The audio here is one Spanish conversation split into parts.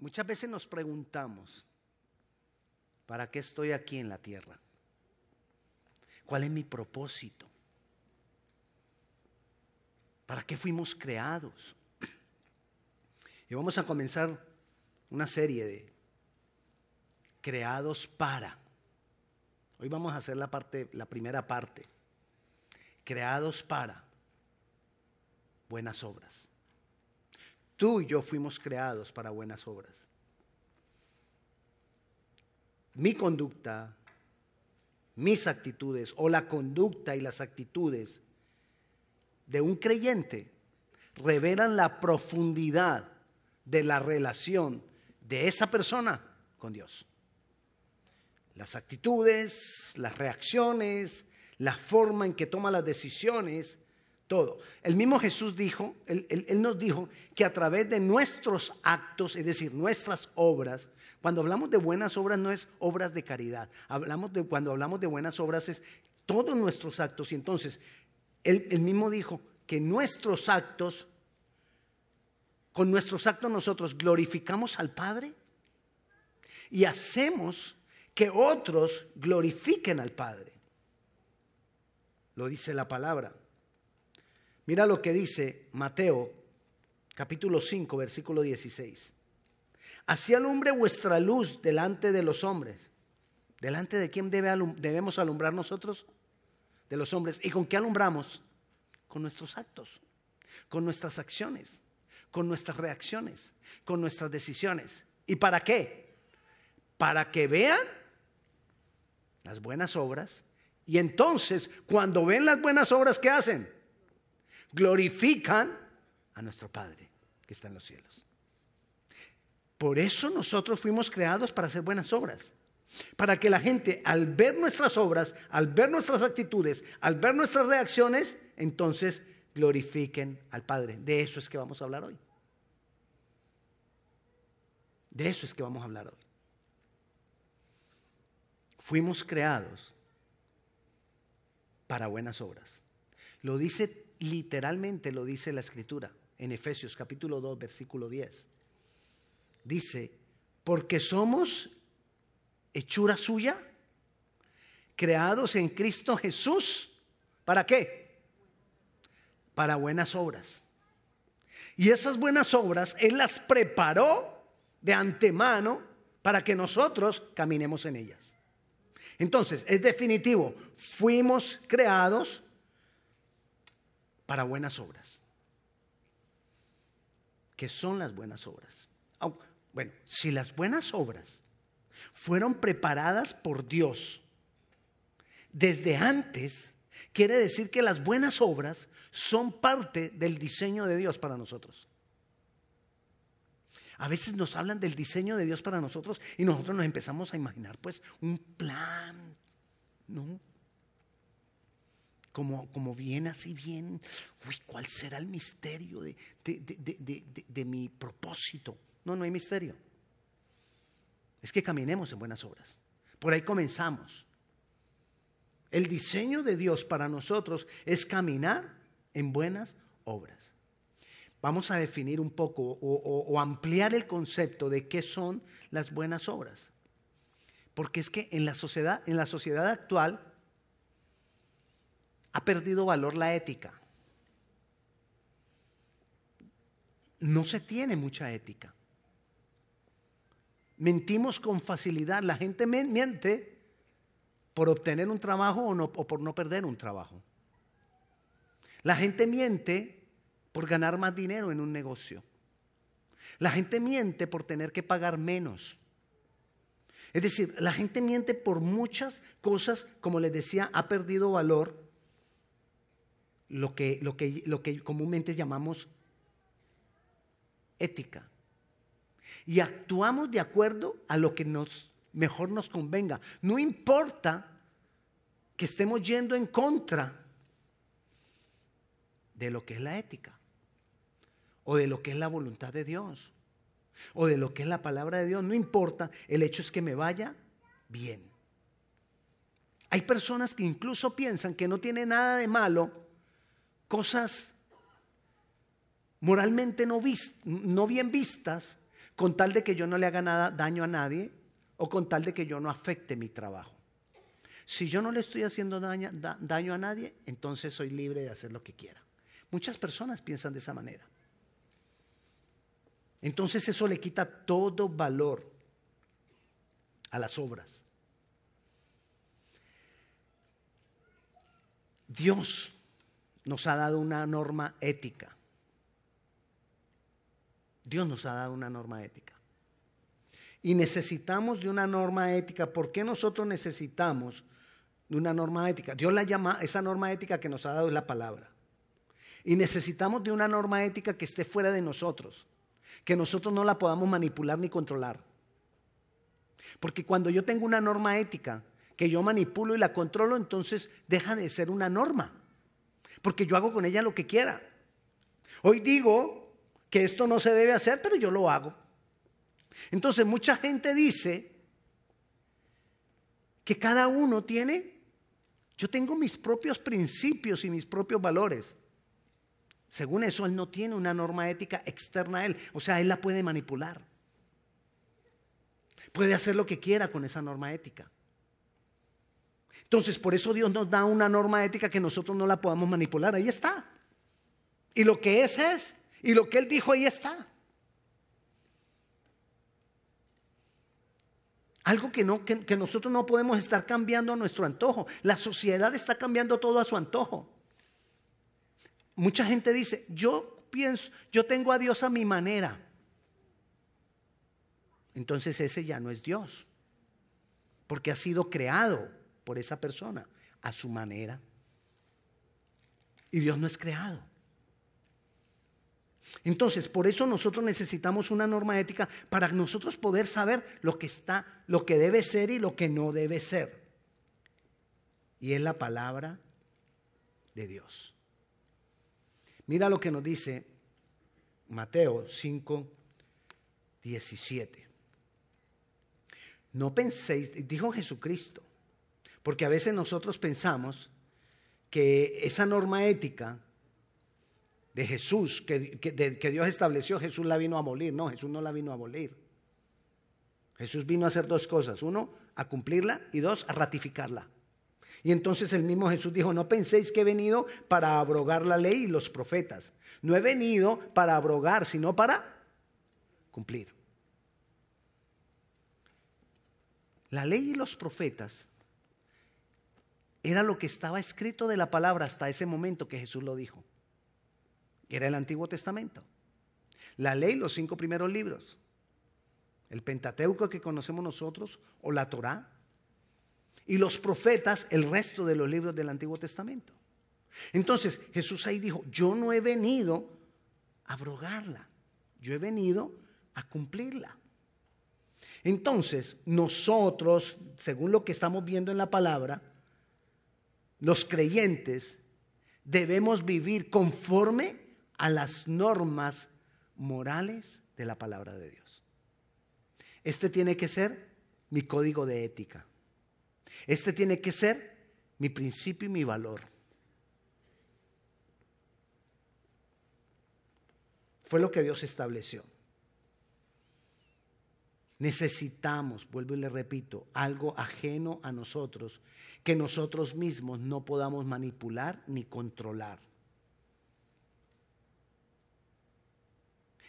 Muchas veces nos preguntamos, ¿para qué estoy aquí en la tierra? ¿Cuál es mi propósito? ¿Para qué fuimos creados? Y vamos a comenzar una serie de creados para. Hoy vamos a hacer la parte la primera parte. Creados para buenas obras. Tú y yo fuimos creados para buenas obras. Mi conducta, mis actitudes o la conducta y las actitudes de un creyente revelan la profundidad de la relación de esa persona con Dios. Las actitudes, las reacciones, la forma en que toma las decisiones todo. El mismo Jesús dijo, él, nos dijo que a través de nuestros actos, es decir, nuestras obras, cuando hablamos de buenas obras no es obras de caridad, hablamos de, cuando hablamos de buenas obras es todos nuestros actos. Y entonces, él, él mismo dijo que nuestros actos, con nuestros actos nosotros glorificamos al Padre y hacemos que otros glorifiquen al Padre. Lo dice la palabra. Mira lo que dice Mateo capítulo 5, versículo 16. Así alumbre vuestra luz delante de los hombres. ¿Delante de quién debemos alumbrar nosotros? De los hombres. ¿Y con qué alumbramos? Con nuestros actos, con nuestras acciones, con nuestras reacciones, con nuestras decisiones. ¿Y para qué? Para que vean las buenas obras. Y entonces, cuando ven las buenas obras, ¿qué hacen? Glorifican a nuestro Padre que está en los cielos. Por eso nosotros fuimos creados para hacer buenas obras. Para que la gente al ver nuestras obras, al ver nuestras actitudes, al ver nuestras reacciones, entonces glorifiquen al Padre. De eso es que vamos a hablar hoy. De eso es que vamos a hablar hoy. Fuimos creados para buenas obras. Lo dice literalmente lo dice la escritura en Efesios capítulo 2, versículo 10. Dice, porque somos hechura suya, creados en Cristo Jesús. ¿Para qué? Para buenas obras. Y esas buenas obras Él las preparó de antemano para que nosotros caminemos en ellas. Entonces, es definitivo, fuimos creados para buenas obras. ¿Qué son las buenas obras? bueno, si las buenas obras fueron preparadas por Dios desde antes, quiere decir que las buenas obras son parte del diseño de Dios para nosotros. A veces nos hablan del diseño de Dios para nosotros y nosotros nos empezamos a imaginar pues un plan, ¿no? Como, como bien así, bien, uy, ¿cuál será el misterio de, de, mi propósito? No, no hay misterio. Es que caminemos en buenas obras. Por ahí comenzamos. El diseño de Dios para nosotros es caminar en buenas obras. Vamos a definir un poco o, o, ampliar el concepto de qué son las buenas obras. Porque es que en la sociedad, en la sociedad actual ha perdido valor la ética. No se tiene mucha ética. Mentimos con facilidad. La gente miente por obtener un trabajo o, por no perder un trabajo. La gente miente por ganar más dinero en un negocio. La gente miente por tener que pagar menos. Es decir, la gente miente por muchas cosas, como les decía, ha perdido valor lo que, lo que, lo que comúnmente llamamos ética. Y actuamos de acuerdo a lo que nos, mejor nos convenga. No importa que estemos yendo en contra de lo que es la ética, o de lo que es la voluntad de Dios, o de lo que es la palabra de Dios. No importa, el hecho es que me vaya bien. Hay personas que incluso piensan que no tiene nada de malo cosas moralmente no, no bien vistas, con tal de que yo no le haga nada, daño a nadie o con tal de que yo no afecte mi trabajo. Si yo no le estoy haciendo daño a nadie, entonces soy libre de hacer lo que quiera. Muchas personas piensan de esa manera. Entonces eso le quita todo valor a las obras. Dios nos ha dado una norma ética. Dios nos ha dado una norma ética. Y necesitamos de una norma ética. ¿Por qué nosotros necesitamos de una norma ética? Dios la llama, esa norma ética que nos ha dado es la palabra. Y necesitamos de una norma ética que esté fuera de nosotros, que nosotros no la podamos manipular ni controlar. Porque cuando yo tengo una norma ética que yo manipulo y la controlo, entonces deja de ser una norma. Porque yo hago con ella lo que quiera. Hoy digo que esto no se debe hacer, pero yo lo hago. Entonces mucha gente dice que cada uno tiene, yo tengo mis propios principios y mis propios valores. Según eso, él no tiene una norma ética externa a él. O sea, él la puede manipular. Puede hacer lo que quiera con esa norma ética. Entonces, por eso Dios nos da una norma ética que nosotros no la podamos manipular. Ahí está. Y lo que es es. Y lo que Él dijo, ahí está. Algo que, no, que, que nosotros no podemos estar cambiando a nuestro antojo. La sociedad está cambiando todo a su antojo. Mucha gente dice, yo pienso, yo tengo a Dios a mi manera. Entonces ese ya no es Dios, porque ha sido creado por esa persona a su manera. Y Dios no es creado. Entonces, por eso nosotros necesitamos una norma ética para nosotros poder saber lo que está, lo que debe ser y lo que no debe ser. Y es la palabra de Dios. Mira lo que nos dice Mateo 5, 17. No penséis, dijo Jesucristo, porque a veces nosotros pensamos que esa norma ética de Jesús, que, que, Dios estableció, Jesús la vino a abolir. No, Jesús no la vino a abolir. Jesús vino a hacer dos cosas. Uno, a cumplirla y dos, a ratificarla. Y entonces el mismo Jesús dijo, no penséis que he venido para abrogar la ley y los profetas. No he venido para abrogar, sino para cumplir. La ley y los profetas era lo que estaba escrito de la palabra hasta ese momento que Jesús lo dijo. Era el Antiguo Testamento. La ley, los cinco primeros libros. El Pentateuco que conocemos nosotros o la Torá y los profetas el resto de los libros del Antiguo Testamento. Entonces Jesús ahí dijo, yo no he venido a abrogarla, yo he venido a cumplirla. Entonces nosotros, según lo que estamos viendo en la palabra, los creyentes debemos vivir conforme a las normas morales de la palabra de Dios. Este tiene que ser mi código de ética. Este tiene que ser mi principio y mi valor. Fue lo que Dios estableció. Necesitamos, vuelvo y le repito, algo ajeno a nosotros, que nosotros mismos no podamos manipular ni controlar.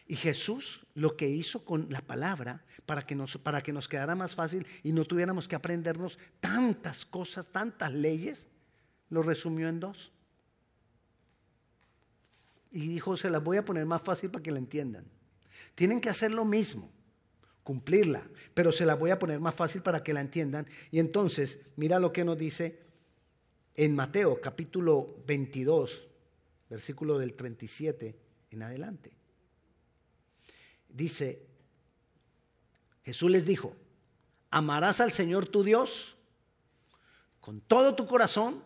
Y Jesús lo que hizo con la palabra para que, nos, para que nos quedara más fácil y no tuviéramos que aprendernos tantas cosas, tantas leyes, lo resumió en dos. Y dijo, se las voy a poner más fácil para que la entiendan. Tienen que hacer lo mismo, cumplirla, pero se las voy a poner más fácil para que la entiendan. Y entonces, mira lo que nos dice en Mateo capítulo 22, versículo del 37 en adelante dice, Jesús les dijo, amarás al Señor tu Dios con todo tu corazón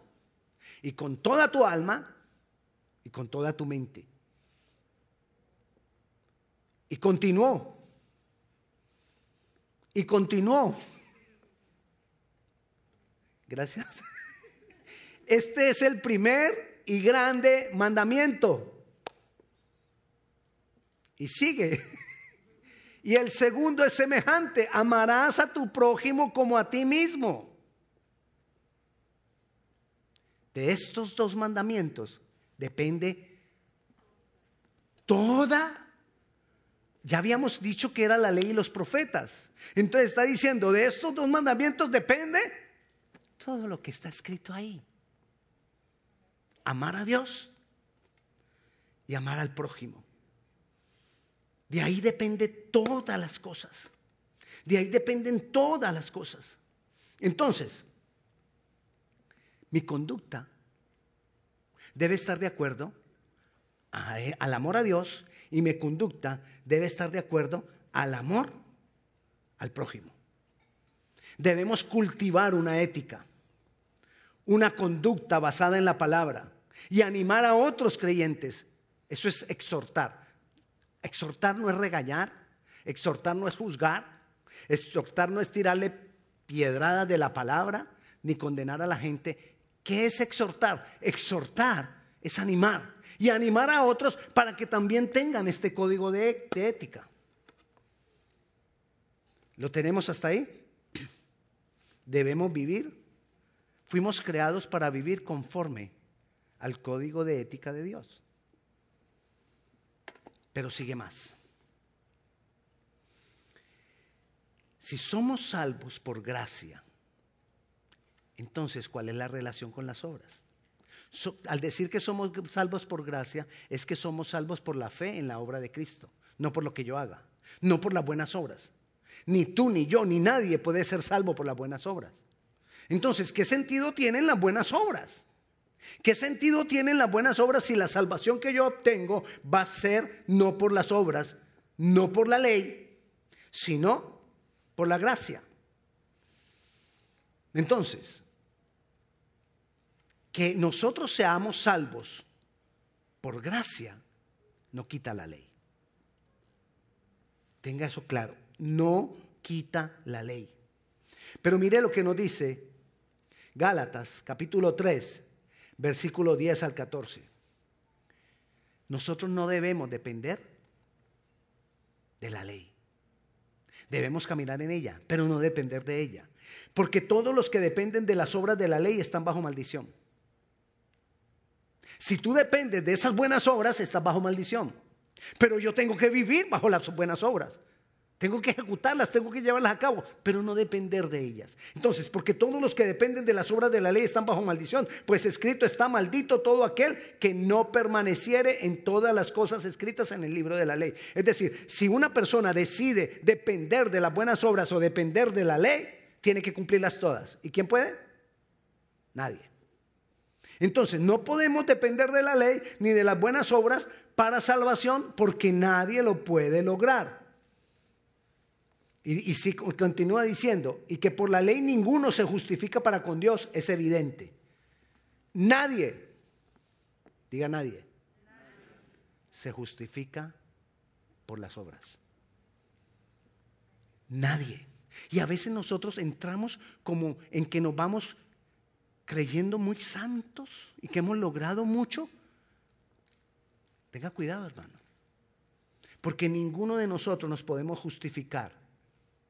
y con toda tu alma y con toda tu mente. Y continuó. Y continuó. Gracias. Este es el primer y grande mandamiento. Y sigue. Y el segundo es semejante, amarás a tu prójimo como a ti mismo. De estos dos mandamientos depende toda, ya habíamos dicho que era la ley y los profetas. Entonces está diciendo, de estos dos mandamientos depende todo lo que está escrito ahí. Amar a Dios y amar al prójimo. De ahí depende todas las cosas. De ahí dependen todas las cosas. Entonces, mi conducta debe estar de acuerdo al amor a Dios y mi conducta debe estar de acuerdo al amor al prójimo. Debemos cultivar una ética, una conducta basada en la palabra y animar a otros creyentes. Eso es exhortar. Exhortar no es regañar, exhortar no es juzgar, exhortar no es tirarle piedradas de la palabra ni condenar a la gente. ¿Qué es exhortar? Exhortar es animar y animar a otros para que también tengan este código de, ética. ¿Lo tenemos hasta ahí? Debemos vivir. Fuimos creados para vivir conforme al código de ética de Dios. Pero sigue más. Si somos salvos por gracia, entonces, ¿cuál es la relación con las obras? Al decir que somos salvos por gracia, es que somos salvos por la fe en la obra de Cristo, no por lo que yo haga, no por las buenas obras. Ni tú, ni yo, ni nadie puede ser salvo por las buenas obras. Entonces, ¿qué sentido tienen las buenas obras? ¿Qué sentido tienen las buenas obras si la salvación que yo obtengo va a ser no por las obras, no por la ley, sino por la gracia? Entonces, que nosotros seamos salvos por gracia no quita la ley. Tenga eso claro, no quita la ley. Pero mire lo que nos dice Gálatas capítulo 3, versículo 10 al 14. Nosotros no debemos depender de la ley. Debemos caminar en ella, pero no depender de ella. Porque todos los que dependen de las obras de la ley están bajo maldición. Si tú dependes de esas buenas obras, estás bajo maldición. Pero yo tengo que vivir bajo las buenas obras. Tengo que ejecutarlas, tengo que llevarlas a cabo, pero no depender de ellas. Entonces, porque todos los que dependen de las obras de la ley están bajo maldición, pues escrito está maldito todo aquel que no permaneciere en todas las cosas escritas en el libro de la ley. Es decir, si una persona decide depender de las buenas obras o depender de la ley, tiene que cumplirlas todas. ¿Y quién puede? Nadie. Entonces, no podemos depender de la ley ni de las buenas obras para salvación porque nadie lo puede lograr. Y, si continúa diciendo, y que por la ley ninguno se justifica para con Dios, es evidente. Nadie, diga nadie, se justifica por las obras. Nadie. Y a veces nosotros entramos como en que nos vamos creyendo muy santos y que hemos logrado mucho, tenga cuidado, hermano. Porque ninguno de nosotros nos podemos justificar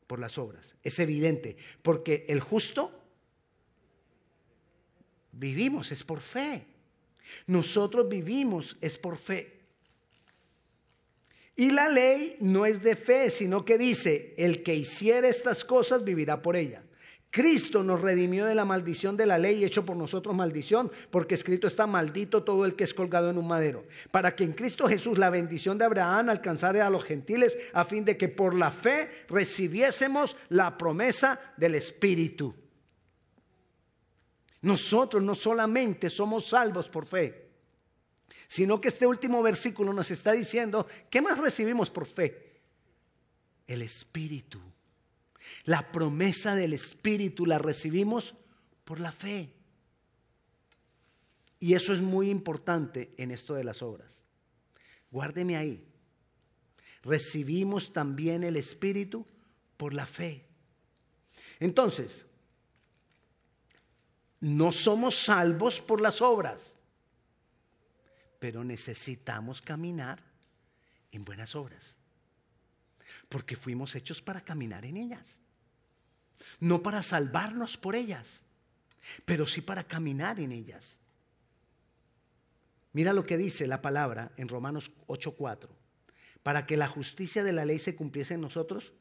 por las obras. Es evidente, porque el justo vivimos es por fe. Nosotros vivimos es por fe. Y la ley no es de fe, sino que dice, el que hiciera estas cosas vivirá por ella. Cristo nos redimió de la maldición de la ley, hecho por nosotros maldición, porque escrito está maldito todo el que es colgado en un madero, para que en Cristo Jesús la bendición de Abraham alcanzara a los gentiles, a fin de que por la fe recibiésemos la promesa del Espíritu. Nosotros no solamente somos salvos por fe, sino que este último versículo nos está diciendo, ¿qué más recibimos por fe? El Espíritu. La promesa del Espíritu la recibimos por la fe. Y eso es muy importante en esto de las obras. Guárdeme ahí. Recibimos también el Espíritu por la fe. Entonces, no somos salvos por las obras, pero necesitamos caminar en buenas obras. Porque fuimos hechos para caminar en ellas. No para salvarnos por ellas, pero sí para caminar en ellas. Mira lo que dice la palabra en Romanos 8:4. Para que la justicia de la ley se cumpliese en nosotros,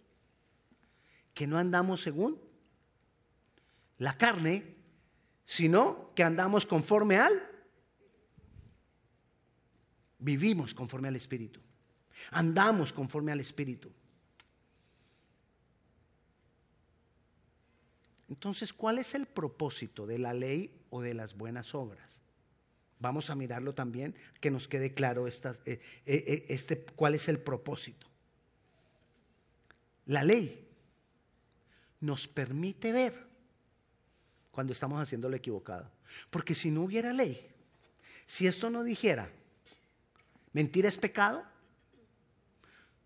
que no andamos según la carne, sino que andamos conforme al vivimos conforme al Espíritu. Andamos conforme al Espíritu. Entonces, ¿cuál es el propósito de la ley o de las buenas obras? Vamos a mirarlo también, que nos quede claro eh, eh, eh, este, cuál es el propósito. La ley nos permite ver cuando estamos haciendo lo equivocado. Porque si no hubiera ley, si esto no dijera, mentira es pecado,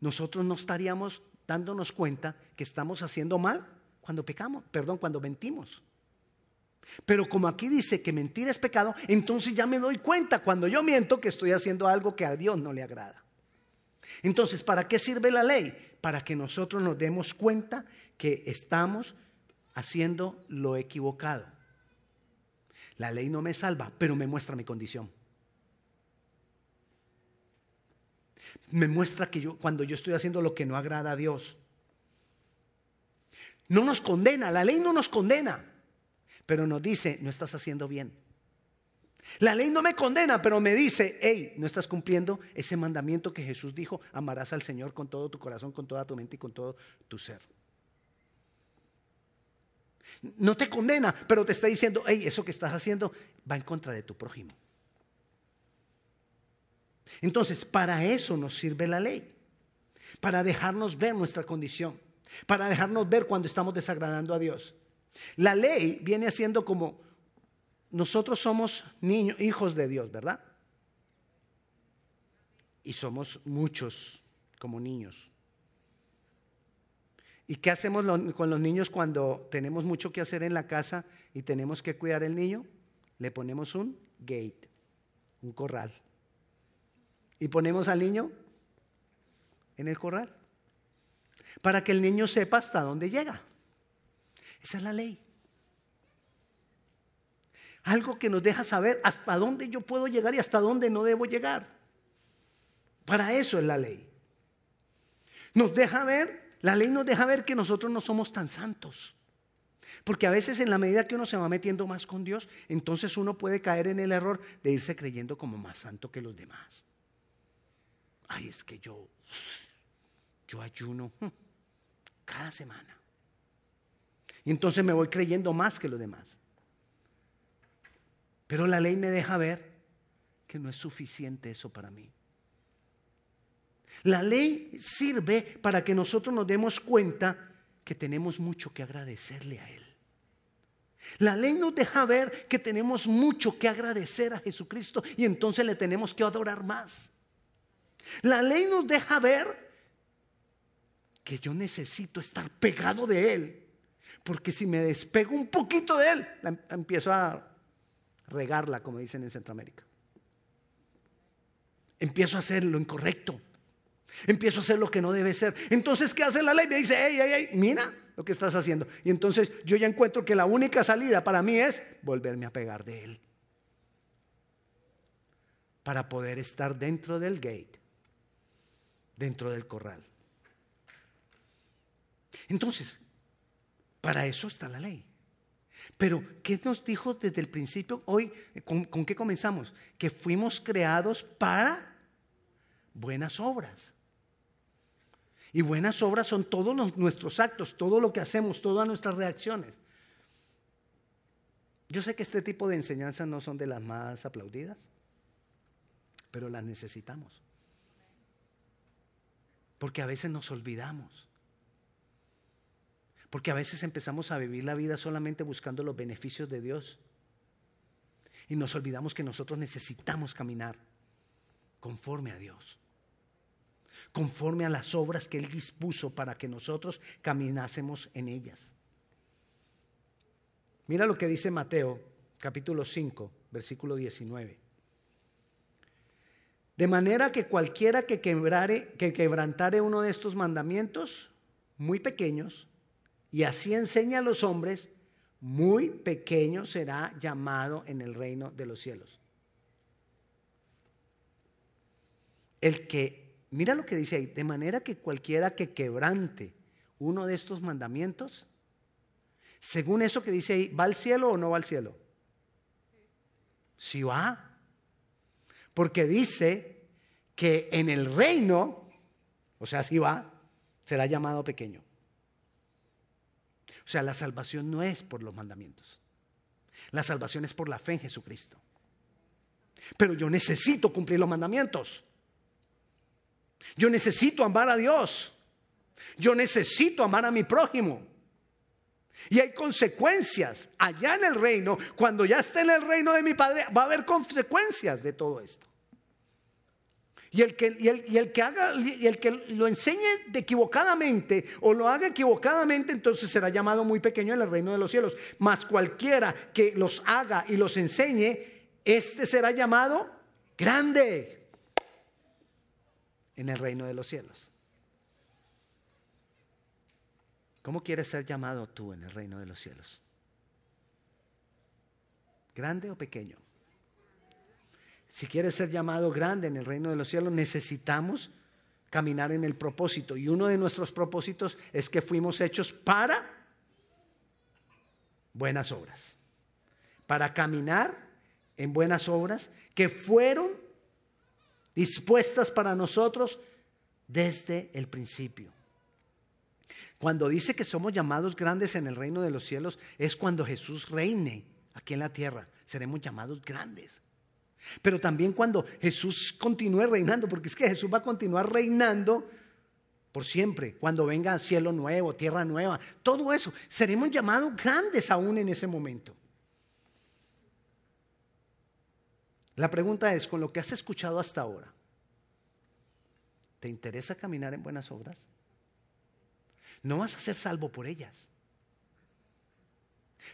nosotros no estaríamos dándonos cuenta que estamos haciendo mal cuando pecamos, perdón, cuando mentimos. Pero como aquí dice que mentir es pecado, entonces ya me doy cuenta cuando yo miento que estoy haciendo algo que a Dios no le agrada. Entonces, ¿para qué sirve la ley? Para que nosotros nos demos cuenta que estamos haciendo lo equivocado. La ley no me salva, pero me muestra mi condición. Me muestra que yo cuando yo estoy haciendo lo que no agrada a Dios. No nos condena, la ley no nos condena pero nos dice, no estás haciendo bien. La ley no me condena, pero me dice, hey, no estás cumpliendo ese mandamiento que Jesús dijo, amarás al Señor con todo tu corazón, con toda tu mente y con todo tu ser. No te condena, pero te está diciendo, hey, eso que estás haciendo va en contra de tu prójimo. Entonces, para eso nos sirve la ley, para dejarnos ver nuestra condición, para dejarnos ver cuando estamos desagradando a Dios. La ley viene siendo como nosotros somos niños, hijos de Dios, ¿verdad? Y somos muchos como niños. ¿Y qué hacemos con los niños cuando tenemos mucho que hacer en la casa y tenemos que cuidar el niño? Le ponemos un gate, un corral. Y ponemos al niño en el corral para que el niño sepa hasta dónde llega. Esa es la ley. Algo que nos deja saber hasta dónde yo puedo llegar y hasta dónde no debo llegar. Para eso es la ley. Nos deja ver, la ley nos deja ver que nosotros no somos tan santos. Porque a veces en la medida que uno se va metiendo más con Dios, entonces uno puede caer en el error de irse creyendo como más santo que los demás. Ay, es que yo, yo ayuno cada semana. Y entonces me voy creyendo más que los demás. Pero la ley me deja ver que no es suficiente eso para mí. La ley sirve para que nosotros nos demos cuenta que tenemos mucho que agradecerle a Él. La ley nos deja ver que tenemos mucho que agradecer a Jesucristo y entonces le tenemos que adorar más. La ley nos deja ver que yo necesito estar pegado de Él porque si me despego un poquito de él, em, empiezo a regarla, como dicen en Centroamérica. Empiezo a hacer lo incorrecto. Empiezo a hacer lo que no debe ser. Entonces, ¿qué hace la ley? Me dice, hey, hey, hey, mira lo que estás haciendo. Y entonces yo ya encuentro que la única salida para mí es volverme a pegar de él. Para poder estar dentro del gate, dentro del corral. Entonces, para eso está la ley. Pero, ¿qué nos dijo desde el principio? Hoy, ¿con, qué comenzamos? Que fuimos creados para buenas obras. Y buenas obras son todos nuestros actos, todo lo que hacemos, todas nuestras reacciones. Yo sé que este tipo de enseñanzas no son de las más aplaudidas, pero las necesitamos. Porque a veces nos olvidamos. Porque a veces empezamos a vivir la vida solamente buscando los beneficios de Dios. Y nos olvidamos que nosotros necesitamos caminar conforme a Dios. Conforme a las obras que Él dispuso para que nosotros caminásemos en ellas. Mira lo que dice Mateo capítulo 5, versículo 19. De manera que cualquiera que, quebrare, que quebrantare uno de estos mandamientos, muy pequeños, y así enseña a los hombres, muy pequeño será llamado en el reino de los cielos. El que, mira lo que dice ahí, de manera que cualquiera que quebrante uno de estos mandamientos, según eso que dice ahí, ¿va al cielo o no va al cielo? Sí va. Porque dice que en el reino, o sea, si va, será llamado pequeño. O sea, la salvación no es por los mandamientos. La salvación es por la fe en Jesucristo. Pero yo necesito cumplir los mandamientos. Yo necesito amar a Dios. Yo necesito amar a mi prójimo. Y hay consecuencias allá en el reino. Cuando ya esté en el reino de mi Padre, va a haber consecuencias de todo esto. Y el, que, y, el, que haga, y el que lo enseñe equivocadamente o lo haga equivocadamente, entonces será llamado muy pequeño en el reino de los cielos. Mas cualquiera que los haga y los enseñe, este será llamado grande en el reino de los cielos. ¿Cómo quieres ser llamado tú en el reino de los cielos? ¿Grande o pequeño? Si quieres ser llamado grande en el reino de los cielos, necesitamos caminar en el propósito. Y uno de nuestros propósitos es que fuimos hechos para buenas obras. Para caminar en buenas obras que fueron dispuestas para nosotros desde el principio. Cuando dice que somos llamados grandes en el reino de los cielos, es cuando Jesús reine aquí en la tierra. Seremos llamados grandes. Pero también cuando Jesús continúe reinando, porque es que Jesús va a continuar reinando por siempre, cuando venga cielo nuevo, tierra nueva, todo eso, seremos llamados grandes aún en ese momento. La pregunta es, con lo que has escuchado hasta ahora, ¿te interesa caminar en buenas obras? No vas a ser salvo por ellas.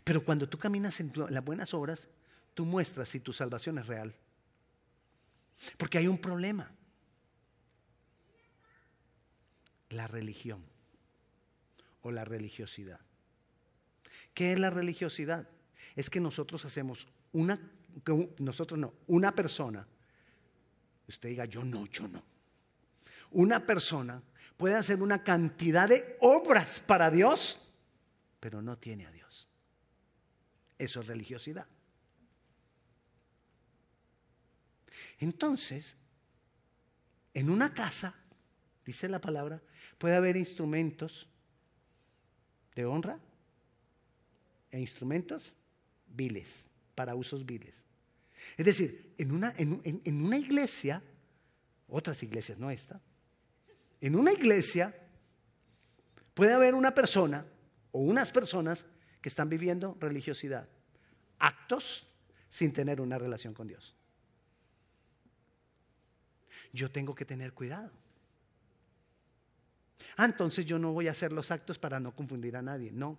Pero cuando tú caminas en las buenas obras, tú muestras si tu salvación es real. Porque hay un problema. La religión o la religiosidad. ¿Qué es la religiosidad? Es que nosotros hacemos una, nosotros no, una persona, usted diga yo no, yo no. Una persona puede hacer una cantidad de obras para Dios, pero no tiene a Dios. Eso es religiosidad. Entonces, en una casa, dice la palabra, puede haber instrumentos de honra e instrumentos viles, para usos viles. Es decir, en una, en una iglesia, otras iglesias, no esta, en una iglesia puede haber una persona o unas personas que están viviendo religiosidad, actos sin tener una relación con Dios. Yo tengo que tener cuidado. Ah, entonces yo no voy a hacer los actos para no confundir a nadie. No.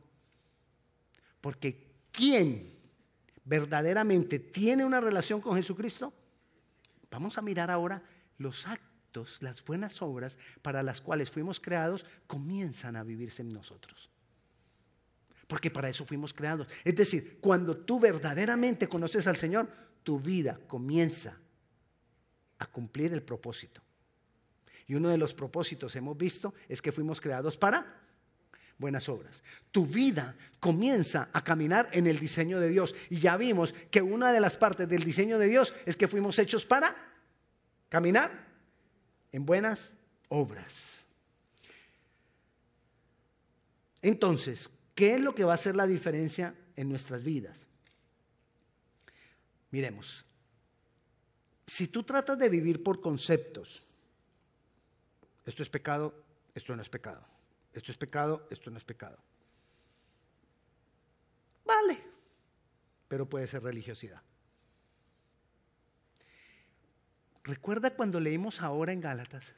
Porque ¿quién verdaderamente tiene una relación con Jesucristo? Vamos a mirar ahora los actos las buenas obras para las cuales fuimos creados, comienzan a vivirse en nosotros. Porque para eso fuimos creados. Es decir, cuando tú verdaderamente conoces al Señor, tu vida comienza a cumplir el propósito. Y uno de los propósitos hemos visto es que fuimos creados para buenas obras. Tu vida comienza a caminar en el diseño de Dios. Y ya vimos que una de las partes del diseño de Dios es que fuimos hechos para caminar en buenas obras. Entonces, ¿qué es lo que va a hacer la diferencia en nuestras vidas? Miremos, si tú tratas de vivir por conceptos, esto es pecado, esto no es pecado, esto es pecado, esto no es pecado. Vale, pero puede ser religiosidad. Recuerda cuando leímos ahora en Gálatas,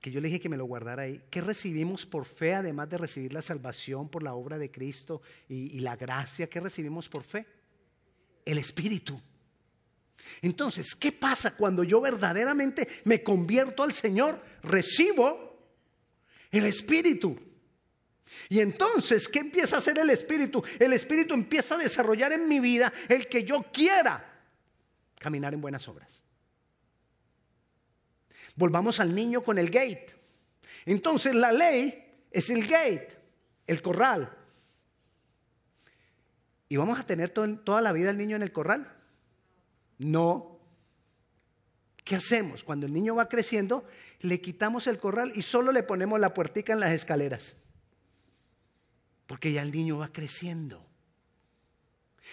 que yo le dije que me lo guardara ahí, ¿qué recibimos por fe, además de recibir la salvación por la obra de Cristo y, y la gracia? ¿Qué recibimos por fe? El Espíritu. Entonces, ¿qué pasa cuando yo verdaderamente me convierto al Señor? Recibo el Espíritu. Y entonces, ¿qué empieza a hacer el Espíritu? El Espíritu empieza a desarrollar en mi vida el que yo quiera caminar en buenas obras. Volvamos al niño con el gate. Entonces la ley es el gate, el corral. ¿Y vamos a tener toda la vida el niño en el corral? No. ¿Qué hacemos? Cuando el niño va creciendo, le quitamos el corral y solo le ponemos la puertica en las escaleras. Porque ya el niño va creciendo.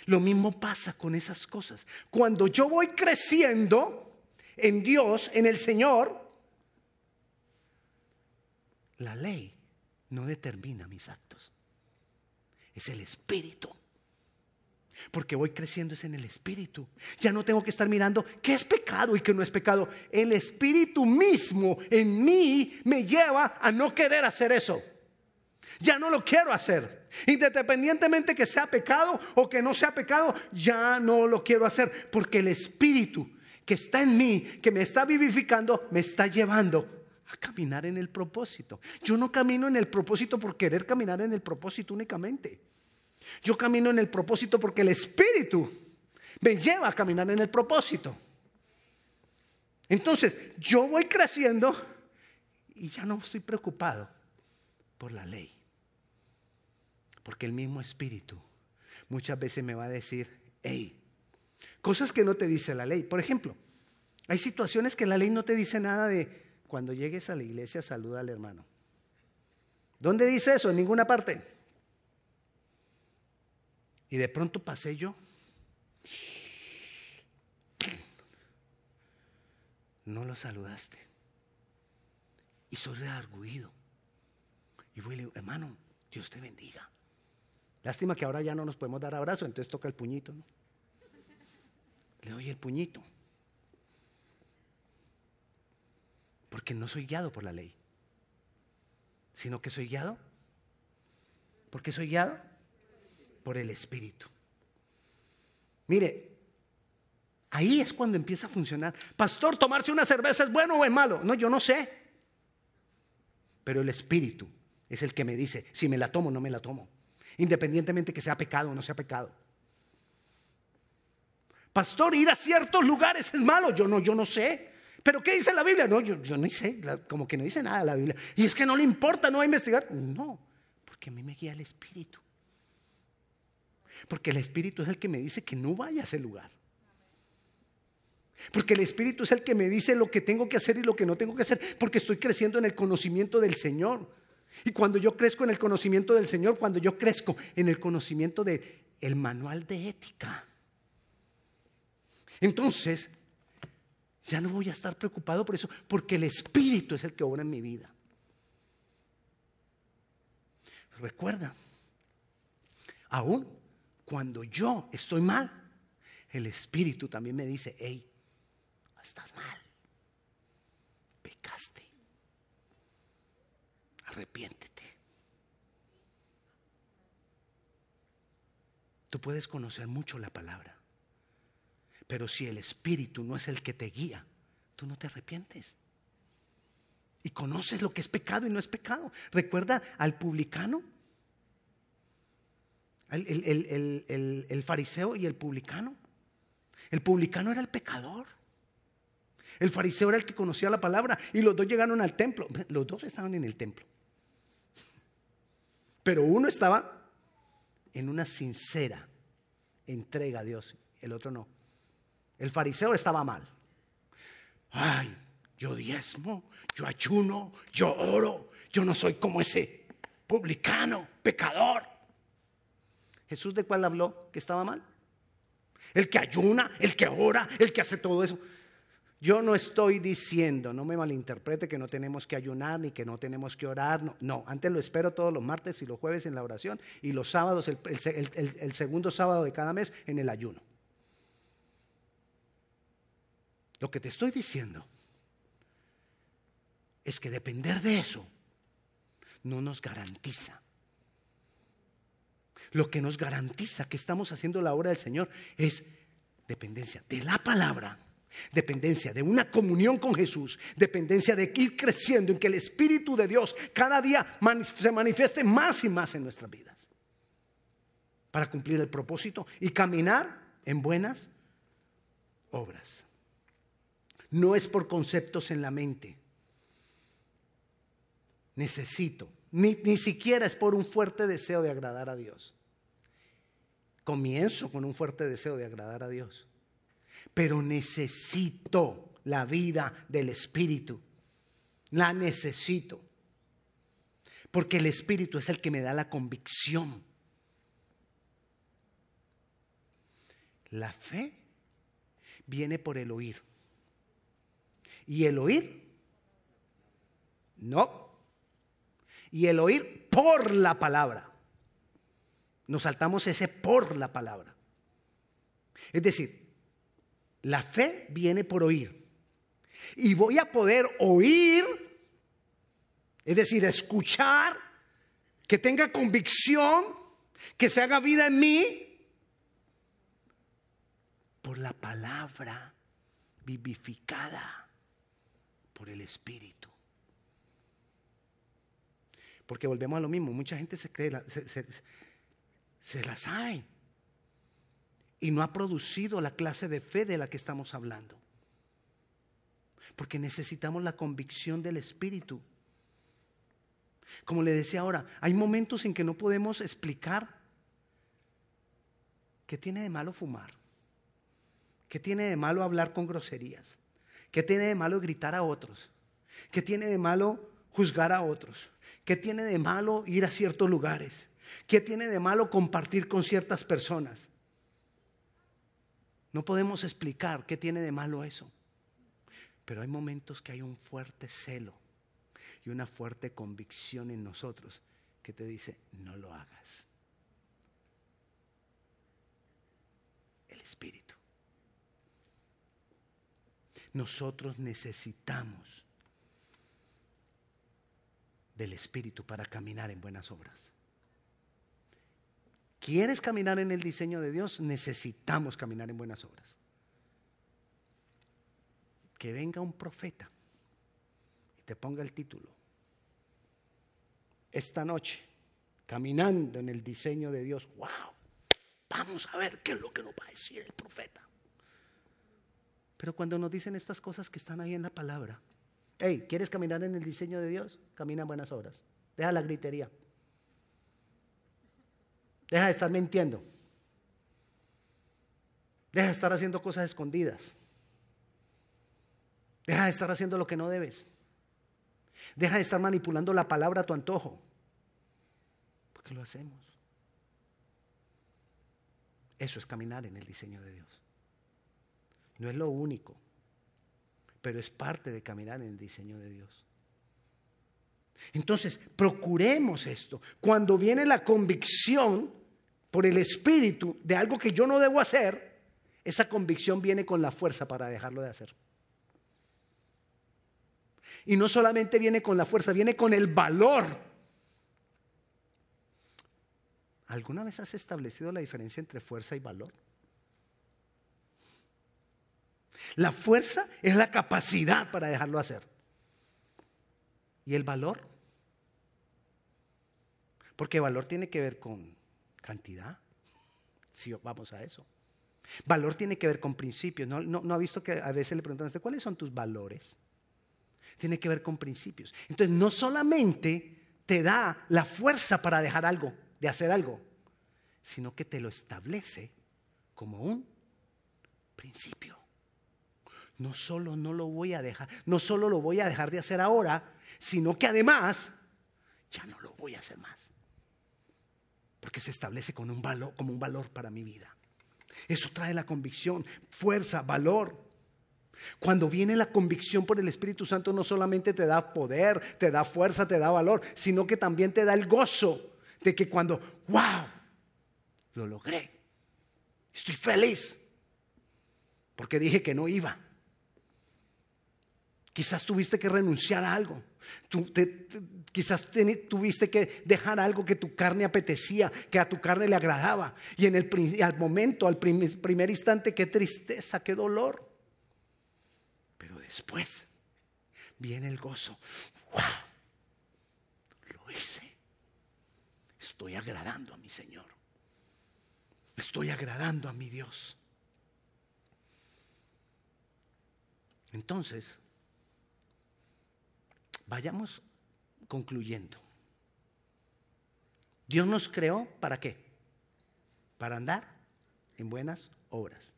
Lo mismo pasa con esas cosas. Cuando yo voy creciendo en Dios, en el Señor, la ley no determina mis actos. Es el Espíritu. Porque voy creciendo es en el Espíritu. Ya no tengo que estar mirando qué es pecado y qué no es pecado. El Espíritu mismo en mí me lleva a no querer hacer eso. Ya no lo quiero hacer. Independientemente que sea pecado o que no sea pecado, ya no lo quiero hacer. Porque el Espíritu que está en mí, que me está vivificando, me está llevando a caminar en el propósito. Yo no camino en el propósito por querer caminar en el propósito únicamente. Yo camino en el propósito porque el Espíritu me lleva a caminar en el propósito. Entonces, yo voy creciendo y ya no estoy preocupado por la ley. Porque el mismo Espíritu muchas veces me va a decir, hey, cosas que no te dice la ley. Por ejemplo, hay situaciones que la ley no te dice nada de cuando llegues a la iglesia saluda al hermano. ¿Dónde dice eso? En ninguna parte. Y de pronto pasé yo. No lo saludaste. Y soy rearguido. Y voy y le digo, hermano, Dios te bendiga. Lástima que ahora ya no nos podemos dar abrazo, entonces toca el puñito. ¿no? Le doy el puñito. Porque no soy guiado por la ley, sino que soy guiado. ¿Por qué soy guiado? Por el Espíritu. Mire, ahí es cuando empieza a funcionar. Pastor, tomarse una cerveza es bueno o es malo. No, yo no sé. Pero el Espíritu es el que me dice si me la tomo o no me la tomo. Independientemente que sea pecado o no sea pecado. Pastor, ir a ciertos lugares es malo. Yo no, yo no sé. ¿Pero qué dice la Biblia? No, yo, yo no sé, como que no dice nada la Biblia. Y es que no le importa, no va a investigar. No, porque a mí me guía el Espíritu. Porque el Espíritu es el que me dice que no vaya a ese lugar. Porque el Espíritu es el que me dice lo que tengo que hacer y lo que no tengo que hacer. Porque estoy creciendo en el conocimiento del Señor. Y cuando yo crezco en el conocimiento del Señor, cuando yo crezco en el conocimiento del el manual de ética, entonces ya no voy a estar preocupado por eso, porque el Espíritu es el que obra en mi vida. Recuerda, aún cuando yo estoy mal, el Espíritu también me dice, hey, estás mal, pecaste, arrepiéntete. Tú puedes conocer mucho la palabra, pero si el Espíritu no es el que te guía, tú no te arrepientes. Y conoces lo que es pecado y no es pecado. Recuerda al publicano el, fariseo y el publicano. El publicano era el pecador. El fariseo era el que conocía la palabra y los dos llegaron al templo. Los dos estaban en el templo. Pero uno estaba en una sincera entrega a Dios, el otro no. El fariseo estaba mal. Ay, yo diezmo, yo ayuno, yo oro, yo no soy como ese publicano, pecador. Jesús de cuál habló que estaba mal. El que ayuna, el que ora, el que hace todo eso. Yo no estoy diciendo, no me malinterprete, que no tenemos que ayunar ni que no tenemos que orar. No, no antes lo espero todos los martes y los jueves en la oración y los sábados, el, el segundo sábado de cada mes en el ayuno. Lo que te estoy diciendo es que depender de eso no nos garantiza lo que nos garantiza que estamos haciendo la obra del Señor es Dependencia de la palabra, dependencia de una comunión con Jesús, dependencia de ir creciendo en que el Espíritu de Dios cada día se manifieste más y más en nuestras vidas para cumplir el propósito y caminar en buenas obras. No es por conceptos en la mente. Necesito. Ni, ni, siquiera es por un fuerte deseo de agradar a Dios. Comienzo con un fuerte deseo de agradar a Dios. Pero necesito la vida del Espíritu. La necesito. Porque el Espíritu es el que me da la convicción La fe viene por el oír. ¿Y el oír? No. Y el oír por la palabra. Nos saltamos ese por la palabra. Es decir, la fe viene por oír. Y voy a poder oír, es decir, escuchar, que tenga convicción, que se haga vida en mí, por la palabra vivificada por el Espíritu. Porque volvemos a lo mismo, mucha gente se cree, la sabe y no ha producido la clase de fe de la que estamos hablando. Porque necesitamos la convicción del Espíritu. Como le decía ahora, hay momentos en que no podemos explicar qué tiene de malo fumar. ¿Qué tiene de malo hablar con groserías? ¿Qué tiene de malo gritar a otros? ¿Qué tiene de malo juzgar a otros? ¿Qué tiene de malo ir a ciertos lugares? ¿Qué tiene de malo compartir con ciertas personas? No podemos explicar qué tiene de malo eso. Pero hay momentos que hay un fuerte celo y una fuerte convicción en nosotros que te dice, no lo hagas. El Espíritu. Nosotros necesitamos del Espíritu para caminar en buenas obras. ¿Quieres caminar en el diseño de Dios? Necesitamos caminar en buenas obras. Que venga un profeta y te ponga el título. Esta noche, caminando en el diseño de Dios, wow, vamos a ver qué es lo que nos va a decir el profeta. Pero cuando nos dicen estas cosas que están ahí en la palabra, hey, ¿quieres caminar en el diseño de Dios? Camina en buenas obras. Deja la gritería. Deja de estar mintiendo. Deja de estar haciendo cosas escondidas. Deja de estar haciendo lo que no debes. Deja de estar manipulando la palabra a tu antojo. Porque lo hacemos. Eso es caminar en el diseño de Dios. No es lo único, pero es parte de caminar en el diseño de Dios. Entonces, procuremos esto. Cuando viene la convicción por el Espíritu de algo que yo no debo hacer, esa convicción viene con la fuerza para dejarlo de hacer. Y no solamente viene con la fuerza, viene con el valor. ¿Alguna vez has establecido la diferencia entre fuerza y valor? La fuerza es la capacidad para dejarlo hacer. ¿Y el valor? Porque valor tiene que ver con cantidad. Si vamos a eso. Valor tiene que ver con principios. ¿No, ha visto que a veces le preguntan a usted, ¿cuáles son tus valores? Tiene que ver con principios. Entonces, no solamente te da la fuerza para dejar algo, de hacer algo, sino que te lo establece como un principio no solo no lo voy a dejar, no solo lo voy a dejar de hacer ahora, sino que además ya no lo voy a hacer más. Porque se establece como un valor, como un valor para mi vida. Eso trae la convicción, fuerza, valor. Cuando viene la convicción por el Espíritu Santo no solamente te da poder, te da fuerza, te da valor, sino que también te da el gozo de que cuando, wow, lo logré, estoy feliz, porque dije que no iba. Quizás tuviste que renunciar a algo, quizás tuviste que dejar algo que tu carne apetecía, que a tu carne le agradaba. Y en el al momento, al primer, primer instante, qué tristeza, qué dolor. Pero después viene el gozo. ¡Wow! Lo hice. Estoy agradando a mi Señor. Estoy agradando a mi Dios. Entonces, vayamos concluyendo. Dios nos creó para qué? Para andar en buenas obras.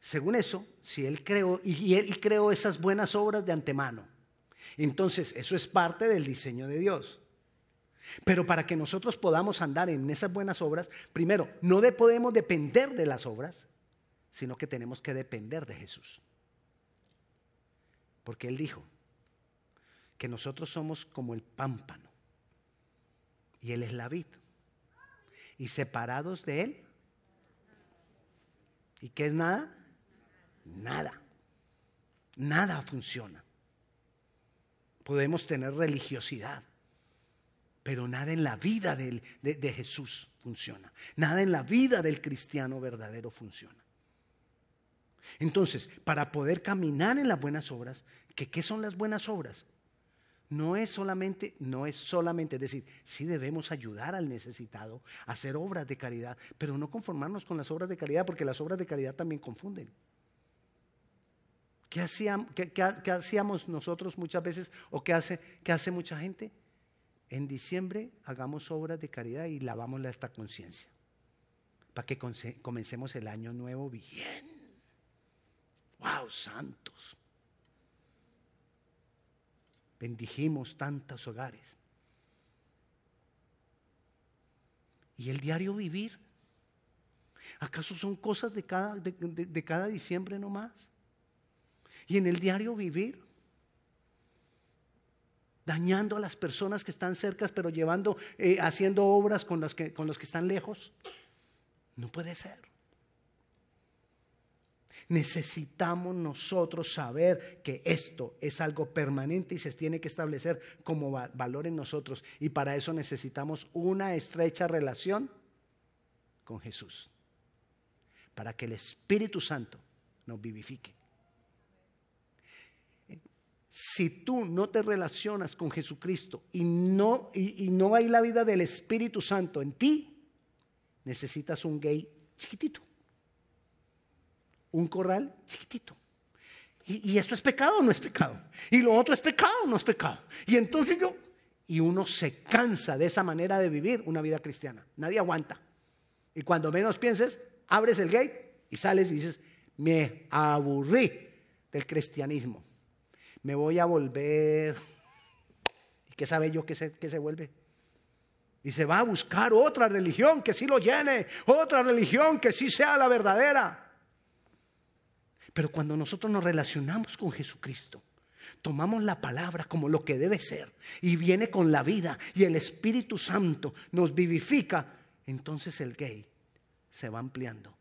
Según eso, si Él creó, y Él creó esas buenas obras de antemano, entonces eso es parte del diseño de Dios. Pero para que nosotros podamos andar en esas buenas obras, primero, no podemos depender de las obras, sino que tenemos que depender de Jesús. Porque Él dijo que nosotros somos como el pámpano y Él es la vid. Y separados de Él. ¿Y qué es nada? Nada. Nada funciona. Podemos tener religiosidad pero nada en la vida de, de, Jesús funciona. Nada en la vida del cristiano verdadero funciona. Entonces, para poder caminar en las buenas obras, ¿qué son las buenas obras? No es solamente, no es solamente, es decir, sí debemos ayudar al necesitado, hacer obras de caridad, pero no conformarnos con las obras de caridad, porque las obras de caridad también confunden. ¿Qué hacíamos, qué hacíamos nosotros muchas veces o qué hace, qué hace mucha gente? en diciembre hagamos obras de caridad y lavamos esta conciencia. Para que comencemos el año nuevo bien. ¡Wow! Santos. Bendijimos tantos hogares. ¿Y el diario vivir? ¿Acaso son cosas de cada, de, de cada diciembre nomás? ¿Y en el diario vivir? dañando a las personas que están cerca, pero llevando, eh, haciendo obras con los, que, con los que están lejos. No puede ser. Necesitamos nosotros saber que esto es algo permanente y se tiene que establecer como valor en nosotros. Y para eso necesitamos una estrecha relación con Jesús. Para que el Espíritu Santo nos vivifique si tú no te relacionas con Jesucristo y no, y, no hay la vida del Espíritu Santo en ti, necesitas un gay chiquitito, un corral chiquitito. Y, esto es pecado o no es pecado. Y lo otro es pecado o no es pecado. Y entonces yo, y uno se cansa de esa manera de vivir una vida cristiana. Nadie aguanta. Y cuando menos pienses, abres el gate y sales y dices, me aburrí del cristianismo me voy a volver. ¿Y qué sabe yo que se, que se vuelve? Y se va a buscar otra religión que sí lo llene, otra religión que sí sea la verdadera. Pero cuando nosotros nos relacionamos con Jesucristo, tomamos la palabra como lo que debe ser y viene con la vida y el Espíritu Santo nos vivifica, entonces el gay se va ampliando.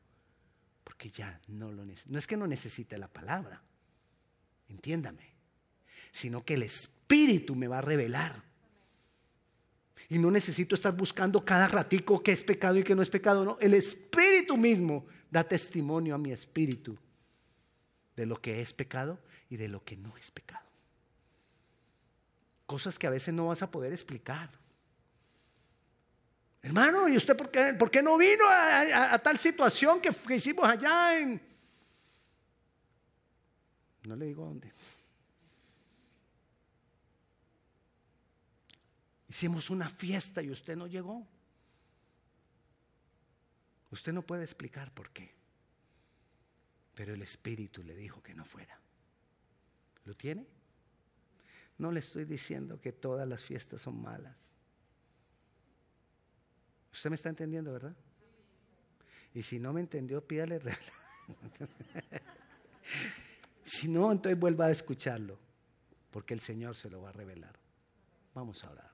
Porque ya no lo necesita. No es que no necesite la palabra, entiéndame sino que el Espíritu me va a revelar. Y no necesito estar buscando cada ratico qué es pecado y qué no es pecado, no. El Espíritu mismo da testimonio a mi espíritu de lo que es pecado y de lo que no es pecado. Cosas que a veces no vas a poder explicar. Hermano, ¿y usted por qué, por qué no vino a, tal situación que, que hicimos allá en... No le digo dónde. Hicimos una fiesta y usted no llegó. Usted no puede explicar por qué. Pero el Espíritu le dijo que no fuera. ¿Lo tiene? No le estoy diciendo que todas las fiestas son malas. Usted me está entendiendo, ¿verdad? Y si no me entendió, pídale. si no, entonces vuelva a escucharlo, porque el Señor se lo va a revelar. Vamos a orar.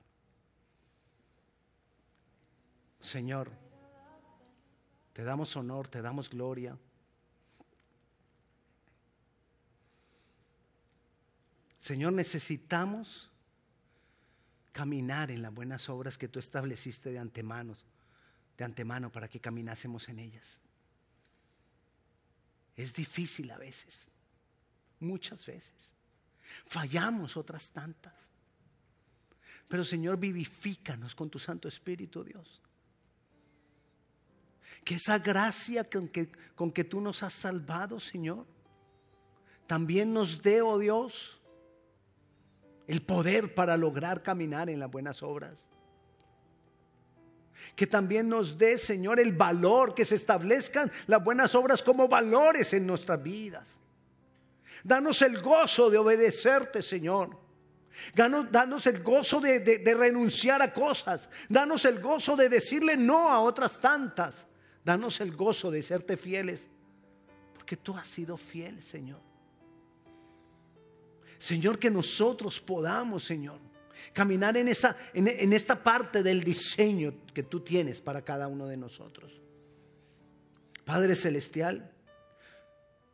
Señor, te damos honor, te damos gloria. Señor, necesitamos caminar en las buenas obras que tú estableciste de antemano, de antemano para que caminásemos en ellas. Es difícil a veces, muchas veces. Fallamos otras tantas. Pero Señor, vivifícanos con tu Santo Espíritu, Dios. Que esa gracia con que, con que tú nos has salvado, Señor, también nos dé, oh Dios, el poder para lograr caminar en las buenas obras. Que también nos dé, Señor, el valor, que se establezcan las buenas obras como valores en nuestras vidas. Danos el gozo de obedecerte, Señor. Danos el gozo de, de, renunciar a cosas. Danos el gozo de decirle no a otras tantas. Danos el gozo de serte fieles. Porque tú has sido fiel, Señor. Señor, que nosotros podamos, Señor, caminar en, esa, en, en esta parte del diseño que tú tienes para cada uno de nosotros. Padre Celestial,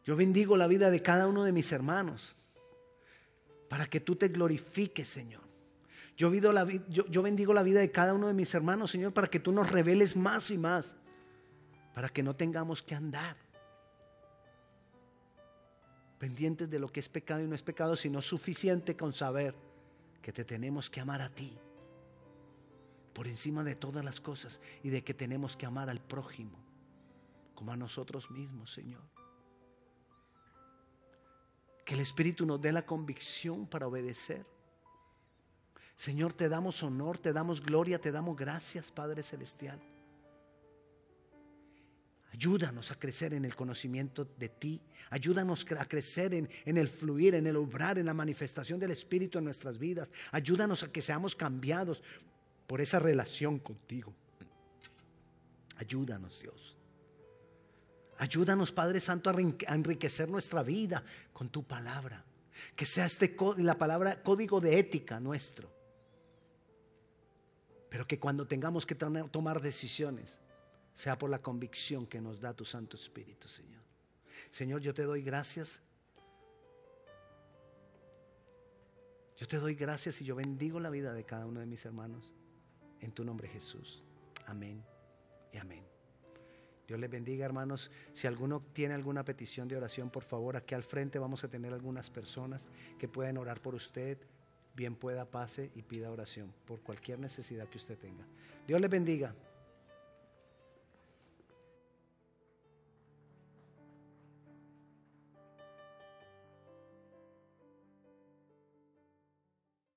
yo bendigo la vida de cada uno de mis hermanos para que tú te glorifiques, Señor. Yo, yo, bendigo la vida de cada uno de mis hermanos, Señor, para que tú nos reveles más y más, para que no tengamos que andar pendientes de lo que es pecado y no es pecado, sino suficiente con saber que te tenemos que amar a ti por encima de todas las cosas y de que tenemos que amar al prójimo como a nosotros mismos, Señor. Que el Espíritu nos dé la convicción para obedecer. Señor, te damos honor, te damos gloria, te damos gracias, Padre Celestial. Ayúdanos a crecer en el conocimiento de ti. Ayúdanos a crecer en, el fluir, en el obrar, en la manifestación del Espíritu en nuestras vidas. Ayúdanos a que seamos cambiados por esa relación contigo. Ayúdanos, Dios. Ayúdanos, Padre Santo, a enriquecer nuestra vida con tu palabra. Que sea este la palabra código de ética nuestro. Pero que cuando tengamos que tomar decisiones, sea por la convicción que nos da tu Santo Espíritu, Señor. Señor, yo te doy gracias. Yo te doy gracias y yo bendigo la vida de cada uno de mis hermanos. En tu nombre, Jesús. Amén y amén. Dios les bendiga, hermanos. Si alguno tiene alguna petición de oración, por favor, aquí al frente vamos a tener algunas personas que pueden orar por usted. Bien pueda, pase y pida oración por cualquier necesidad que usted tenga. Dios les bendiga.